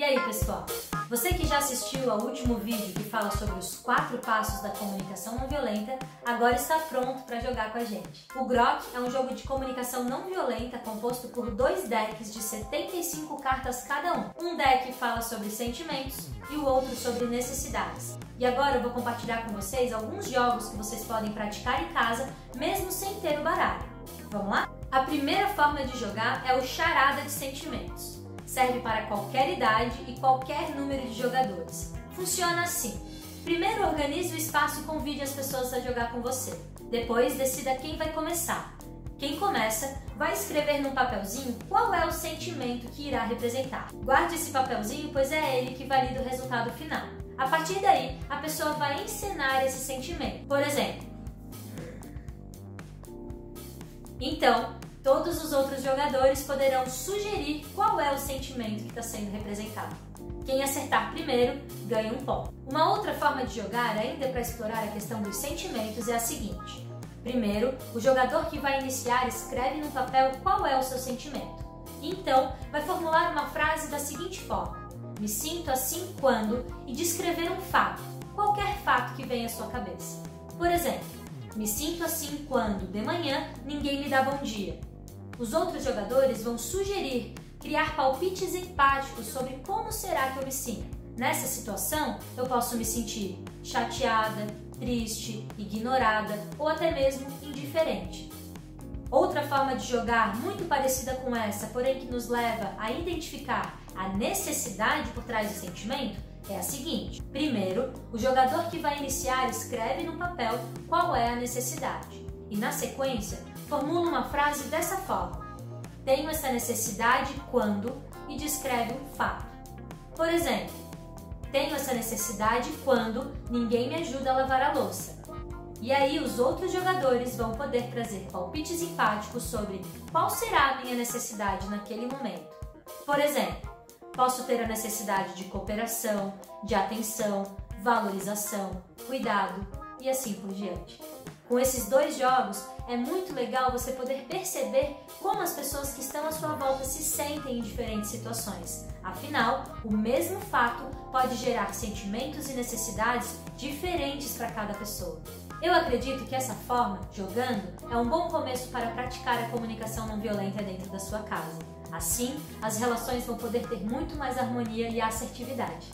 E aí, pessoal? Você que já assistiu ao último vídeo que fala sobre os quatro passos da comunicação não violenta, agora está pronto para jogar com a gente. O Grok é um jogo de comunicação não violenta composto por dois decks de 75 cartas cada um. Um deck fala sobre sentimentos e o outro sobre necessidades. E agora eu vou compartilhar com vocês alguns jogos que vocês podem praticar em casa, mesmo sem ter o baralho. Vamos lá? A primeira forma de jogar é o charada de sentimentos serve para qualquer idade e qualquer número de jogadores. Funciona assim: primeiro organize o espaço e convide as pessoas a jogar com você. Depois decida quem vai começar. Quem começa vai escrever num papelzinho qual é o sentimento que irá representar. Guarde esse papelzinho, pois é ele que valida o resultado final. A partir daí, a pessoa vai encenar esse sentimento. Por exemplo, então, Todos os outros jogadores poderão sugerir qual é o sentimento que está sendo representado. Quem acertar primeiro ganha um ponto. Uma outra forma de jogar, ainda para explorar a questão dos sentimentos, é a seguinte: primeiro, o jogador que vai iniciar escreve no papel qual é o seu sentimento. Então, vai formular uma frase da seguinte forma: Me sinto assim quando e descrever um fato, qualquer fato que venha à sua cabeça. Por exemplo, me sinto assim quando, de manhã, ninguém me dá bom dia. Os outros jogadores vão sugerir criar palpites empáticos sobre como será que eu me sinto. Nessa situação, eu posso me sentir chateada, triste, ignorada ou até mesmo indiferente. Outra forma de jogar muito parecida com essa, porém que nos leva a identificar a necessidade por trás do sentimento, é a seguinte: primeiro, o jogador que vai iniciar escreve no papel qual é a necessidade e, na sequência, formula uma frase dessa forma: Tenho essa necessidade quando e descreve um fato. Por exemplo, tenho essa necessidade quando ninguém me ajuda a lavar a louça. E aí os outros jogadores vão poder trazer palpites empáticos sobre qual será a minha necessidade naquele momento. Por exemplo, posso ter a necessidade de cooperação, de atenção, valorização, cuidado e assim por diante. Com esses dois jogos, é muito legal você poder perceber como as pessoas que estão à sua volta se sentem em diferentes situações. Afinal, o mesmo fato pode gerar sentimentos e necessidades diferentes para cada pessoa. Eu acredito que essa forma, jogando, é um bom começo para praticar a comunicação não violenta dentro da sua casa. Assim, as relações vão poder ter muito mais harmonia e assertividade.